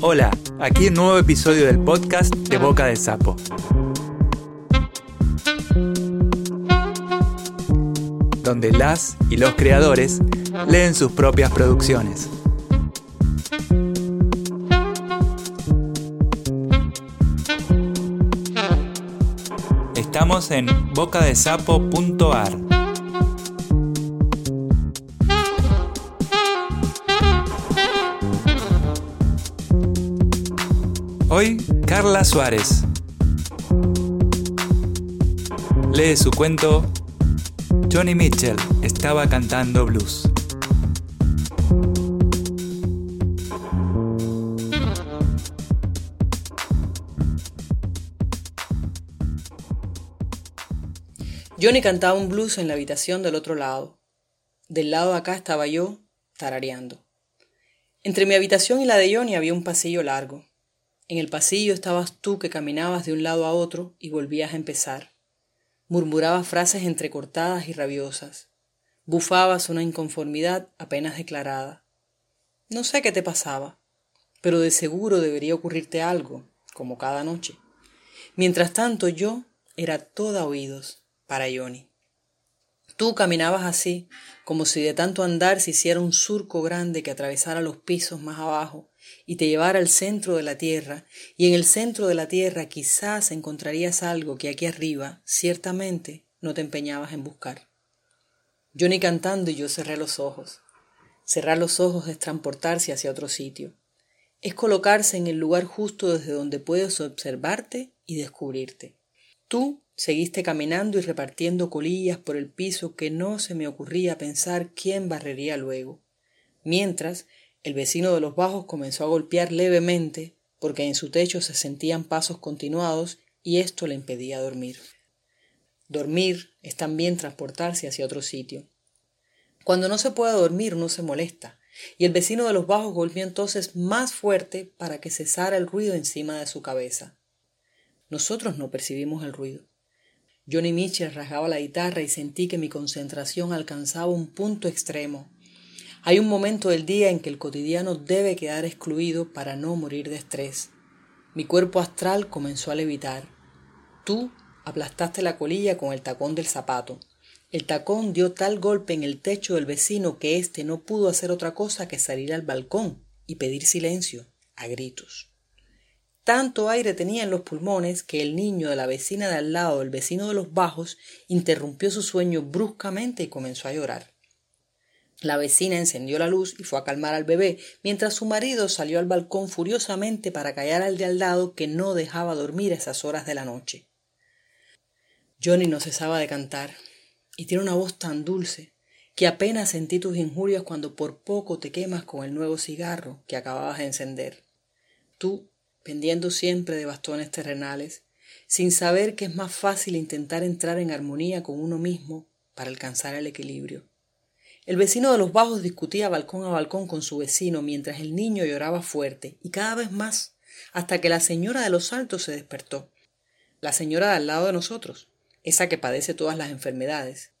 Hola, aquí un nuevo episodio del podcast de Boca de Sapo. Donde las y los creadores leen sus propias producciones. Estamos en bocadesapo.ar. Hoy, Carla Suárez. Lee su cuento Johnny Mitchell estaba cantando blues. Johnny cantaba un blues en la habitación del otro lado. Del lado de acá estaba yo, tarareando. Entre mi habitación y la de Johnny había un pasillo largo. En el pasillo estabas tú que caminabas de un lado a otro y volvías a empezar. Murmurabas frases entrecortadas y rabiosas. Bufabas una inconformidad apenas declarada. No sé qué te pasaba, pero de seguro debería ocurrirte algo, como cada noche. Mientras tanto yo era toda oídos para Johnny. Tú caminabas así, como si de tanto andar se hiciera un surco grande que atravesara los pisos más abajo y te llevara al centro de la tierra, y en el centro de la tierra quizás encontrarías algo que aquí arriba, ciertamente, no te empeñabas en buscar. Johnny cantando y yo cerré los ojos. Cerrar los ojos es transportarse hacia otro sitio. Es colocarse en el lugar justo desde donde puedes observarte y descubrirte. Tú seguiste caminando y repartiendo colillas por el piso que no se me ocurría pensar quién barrería luego. Mientras, el vecino de los bajos comenzó a golpear levemente porque en su techo se sentían pasos continuados y esto le impedía dormir. Dormir es también transportarse hacia otro sitio. Cuando no se puede dormir no se molesta, y el vecino de los bajos golpeó entonces más fuerte para que cesara el ruido encima de su cabeza. Nosotros no percibimos el ruido. Johnny Mitchell rasgaba la guitarra y sentí que mi concentración alcanzaba un punto extremo. Hay un momento del día en que el cotidiano debe quedar excluido para no morir de estrés. Mi cuerpo astral comenzó a levitar. Tú aplastaste la colilla con el tacón del zapato. El tacón dio tal golpe en el techo del vecino que éste no pudo hacer otra cosa que salir al balcón y pedir silencio, a gritos. Tanto aire tenía en los pulmones que el niño de la vecina de al lado, el vecino de los bajos, interrumpió su sueño bruscamente y comenzó a llorar. La vecina encendió la luz y fue a calmar al bebé, mientras su marido salió al balcón furiosamente para callar al de al lado que no dejaba dormir a esas horas de la noche. Johnny no cesaba de cantar, y tiene una voz tan dulce que apenas sentí tus injurias cuando por poco te quemas con el nuevo cigarro que acababas de encender. Tú pendiendo siempre de bastones terrenales, sin saber que es más fácil intentar entrar en armonía con uno mismo para alcanzar el equilibrio. El vecino de los bajos discutía balcón a balcón con su vecino mientras el niño lloraba fuerte y cada vez más, hasta que la señora de los altos se despertó. La señora de al lado de nosotros, esa que padece todas las enfermedades.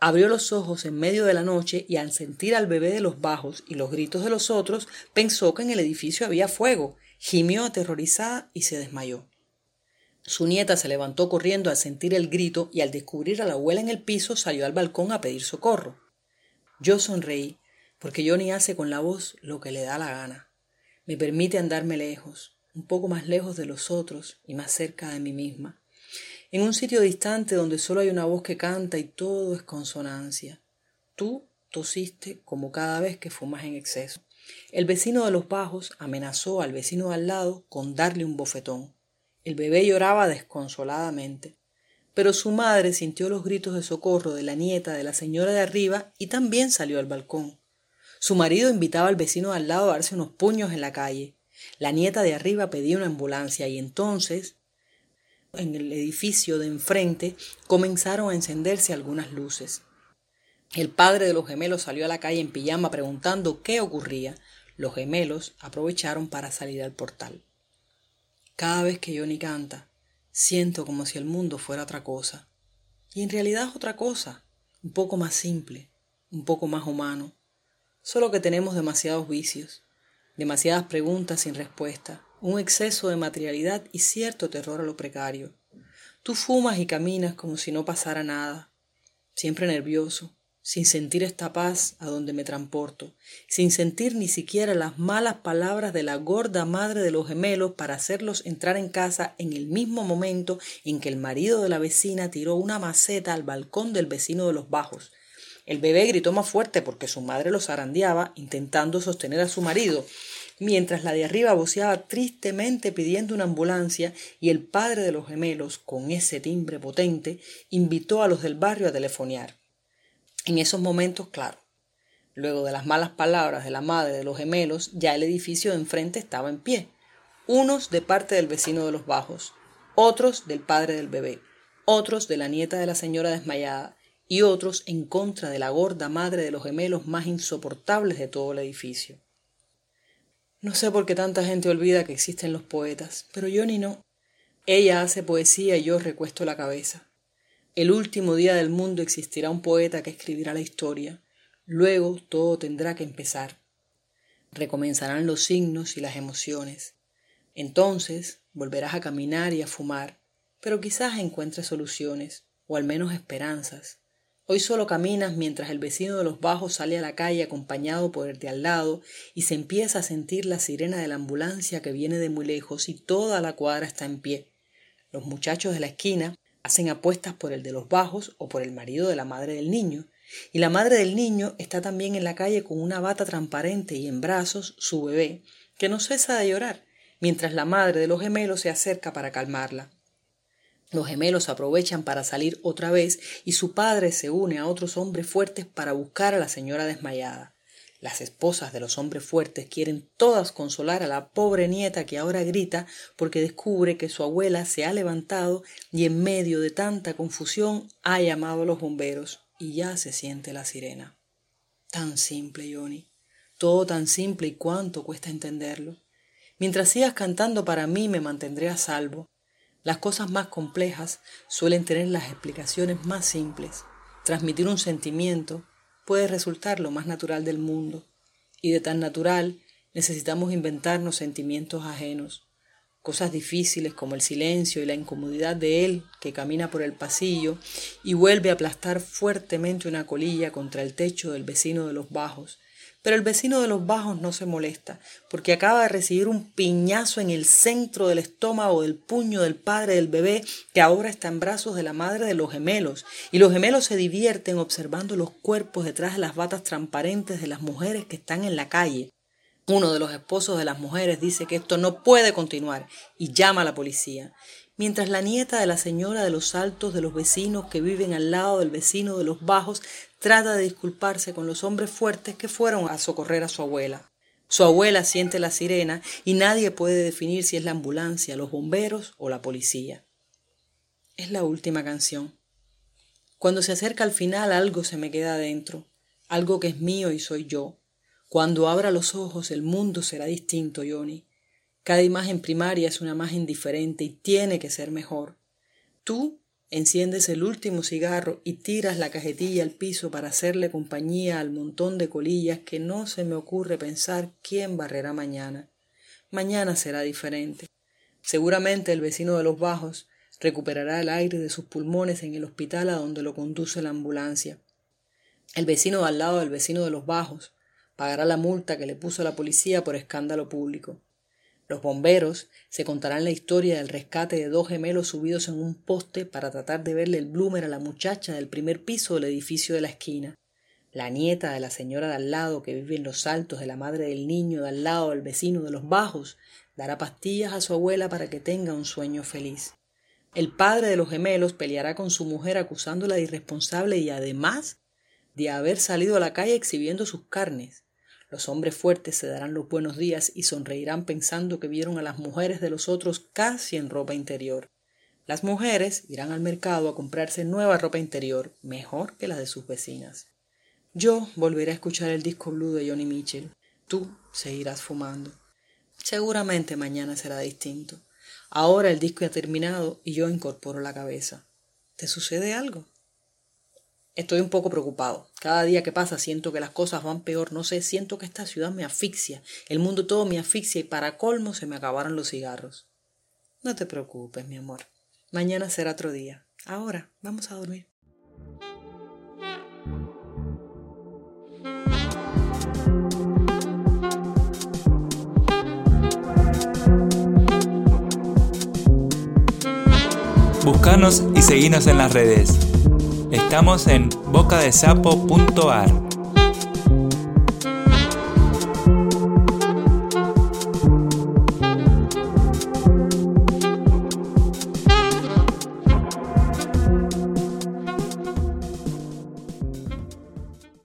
Abrió los ojos en medio de la noche y al sentir al bebé de los bajos y los gritos de los otros, pensó que en el edificio había fuego Gimió aterrorizada y se desmayó. Su nieta se levantó corriendo al sentir el grito y al descubrir a la abuela en el piso salió al balcón a pedir socorro. Yo sonreí, porque Johnny hace con la voz lo que le da la gana. Me permite andarme lejos, un poco más lejos de los otros y más cerca de mí misma. En un sitio distante donde solo hay una voz que canta y todo es consonancia. Tú tosiste como cada vez que fumas en exceso. El vecino de los bajos amenazó al vecino al lado con darle un bofetón. El bebé lloraba desconsoladamente. Pero su madre sintió los gritos de socorro de la nieta de la señora de arriba y también salió al balcón. Su marido invitaba al vecino de al lado a darse unos puños en la calle. La nieta de arriba pedía una ambulancia y entonces en el edificio de enfrente comenzaron a encenderse algunas luces. El padre de los gemelos salió a la calle en pijama preguntando qué ocurría. Los gemelos aprovecharon para salir al portal. Cada vez que Johnny canta, siento como si el mundo fuera otra cosa. Y en realidad es otra cosa, un poco más simple, un poco más humano. Solo que tenemos demasiados vicios. demasiadas preguntas sin respuesta, un exceso de materialidad y cierto terror a lo precario. Tú fumas y caminas como si no pasara nada, siempre nervioso, sin sentir esta paz a donde me transporto, sin sentir ni siquiera las malas palabras de la gorda madre de los gemelos para hacerlos entrar en casa en el mismo momento en que el marido de la vecina tiró una maceta al balcón del vecino de los bajos. El bebé gritó más fuerte porque su madre lo zarandeaba intentando sostener a su marido, mientras la de arriba voceaba tristemente pidiendo una ambulancia y el padre de los gemelos, con ese timbre potente, invitó a los del barrio a telefonear. En esos momentos, claro, luego de las malas palabras de la madre de los gemelos, ya el edificio de enfrente estaba en pie, unos de parte del vecino de los bajos, otros del padre del bebé, otros de la nieta de la señora desmayada y otros en contra de la gorda madre de los gemelos más insoportables de todo el edificio. No sé por qué tanta gente olvida que existen los poetas, pero yo ni no. Ella hace poesía y yo recuesto la cabeza. El último día del mundo existirá un poeta que escribirá la historia. Luego todo tendrá que empezar. Recomenzarán los signos y las emociones. Entonces volverás a caminar y a fumar, pero quizás encuentres soluciones, o al menos esperanzas. Hoy solo caminas mientras el vecino de los bajos sale a la calle acompañado por el de al lado y se empieza a sentir la sirena de la ambulancia que viene de muy lejos y toda la cuadra está en pie. Los muchachos de la esquina hacen apuestas por el de los bajos o por el marido de la madre del niño, y la madre del niño está también en la calle con una bata transparente y en brazos su bebé, que no cesa de llorar, mientras la madre de los gemelos se acerca para calmarla. Los gemelos aprovechan para salir otra vez y su padre se une a otros hombres fuertes para buscar a la señora desmayada. Las esposas de los hombres fuertes quieren todas consolar a la pobre nieta que ahora grita porque descubre que su abuela se ha levantado y en medio de tanta confusión ha llamado a los bomberos y ya se siente la sirena. Tan simple, Johnny. Todo tan simple y cuánto cuesta entenderlo. Mientras sigas cantando para mí me mantendré a salvo. Las cosas más complejas suelen tener las explicaciones más simples. Transmitir un sentimiento puede resultar lo más natural del mundo, y de tan natural necesitamos inventarnos sentimientos ajenos, cosas difíciles como el silencio y la incomodidad de él que camina por el pasillo y vuelve a aplastar fuertemente una colilla contra el techo del vecino de los bajos, pero el vecino de los bajos no se molesta, porque acaba de recibir un piñazo en el centro del estómago del puño del padre del bebé, que ahora está en brazos de la madre de los gemelos, y los gemelos se divierten observando los cuerpos detrás de las batas transparentes de las mujeres que están en la calle. Uno de los esposos de las mujeres dice que esto no puede continuar y llama a la policía mientras la nieta de la señora de los altos de los vecinos que viven al lado del vecino de los bajos trata de disculparse con los hombres fuertes que fueron a socorrer a su abuela. Su abuela siente la sirena y nadie puede definir si es la ambulancia, los bomberos o la policía. Es la última canción. Cuando se acerca al final algo se me queda adentro, algo que es mío y soy yo. Cuando abra los ojos el mundo será distinto, Johnny. Cada imagen primaria es una imagen diferente y tiene que ser mejor. Tú enciendes el último cigarro y tiras la cajetilla al piso para hacerle compañía al montón de colillas que no se me ocurre pensar quién barrerá mañana. Mañana será diferente. Seguramente el vecino de los bajos recuperará el aire de sus pulmones en el hospital a donde lo conduce la ambulancia. El vecino al lado del vecino de los bajos pagará la multa que le puso la policía por escándalo público. Los bomberos se contarán la historia del rescate de dos gemelos subidos en un poste para tratar de verle el bloomer a la muchacha del primer piso del edificio de la esquina. La nieta de la señora de al lado que vive en los altos de la madre del niño de al lado del vecino de los bajos dará pastillas a su abuela para que tenga un sueño feliz. El padre de los gemelos peleará con su mujer acusándola de irresponsable y además de haber salido a la calle exhibiendo sus carnes. Los hombres fuertes se darán los buenos días y sonreirán pensando que vieron a las mujeres de los otros casi en ropa interior. Las mujeres irán al mercado a comprarse nueva ropa interior, mejor que la de sus vecinas. Yo volveré a escuchar el disco blue de Johnny Mitchell. Tú seguirás fumando. Seguramente mañana será distinto. Ahora el disco ha terminado y yo incorporo la cabeza. ¿Te sucede algo? Estoy un poco preocupado. Cada día que pasa siento que las cosas van peor. No sé, siento que esta ciudad me asfixia. El mundo todo me asfixia y para colmo se me acabaron los cigarros. No te preocupes, mi amor. Mañana será otro día. Ahora, vamos a dormir. Buscanos y seguinos en las redes. Estamos en bocadesapo.ar.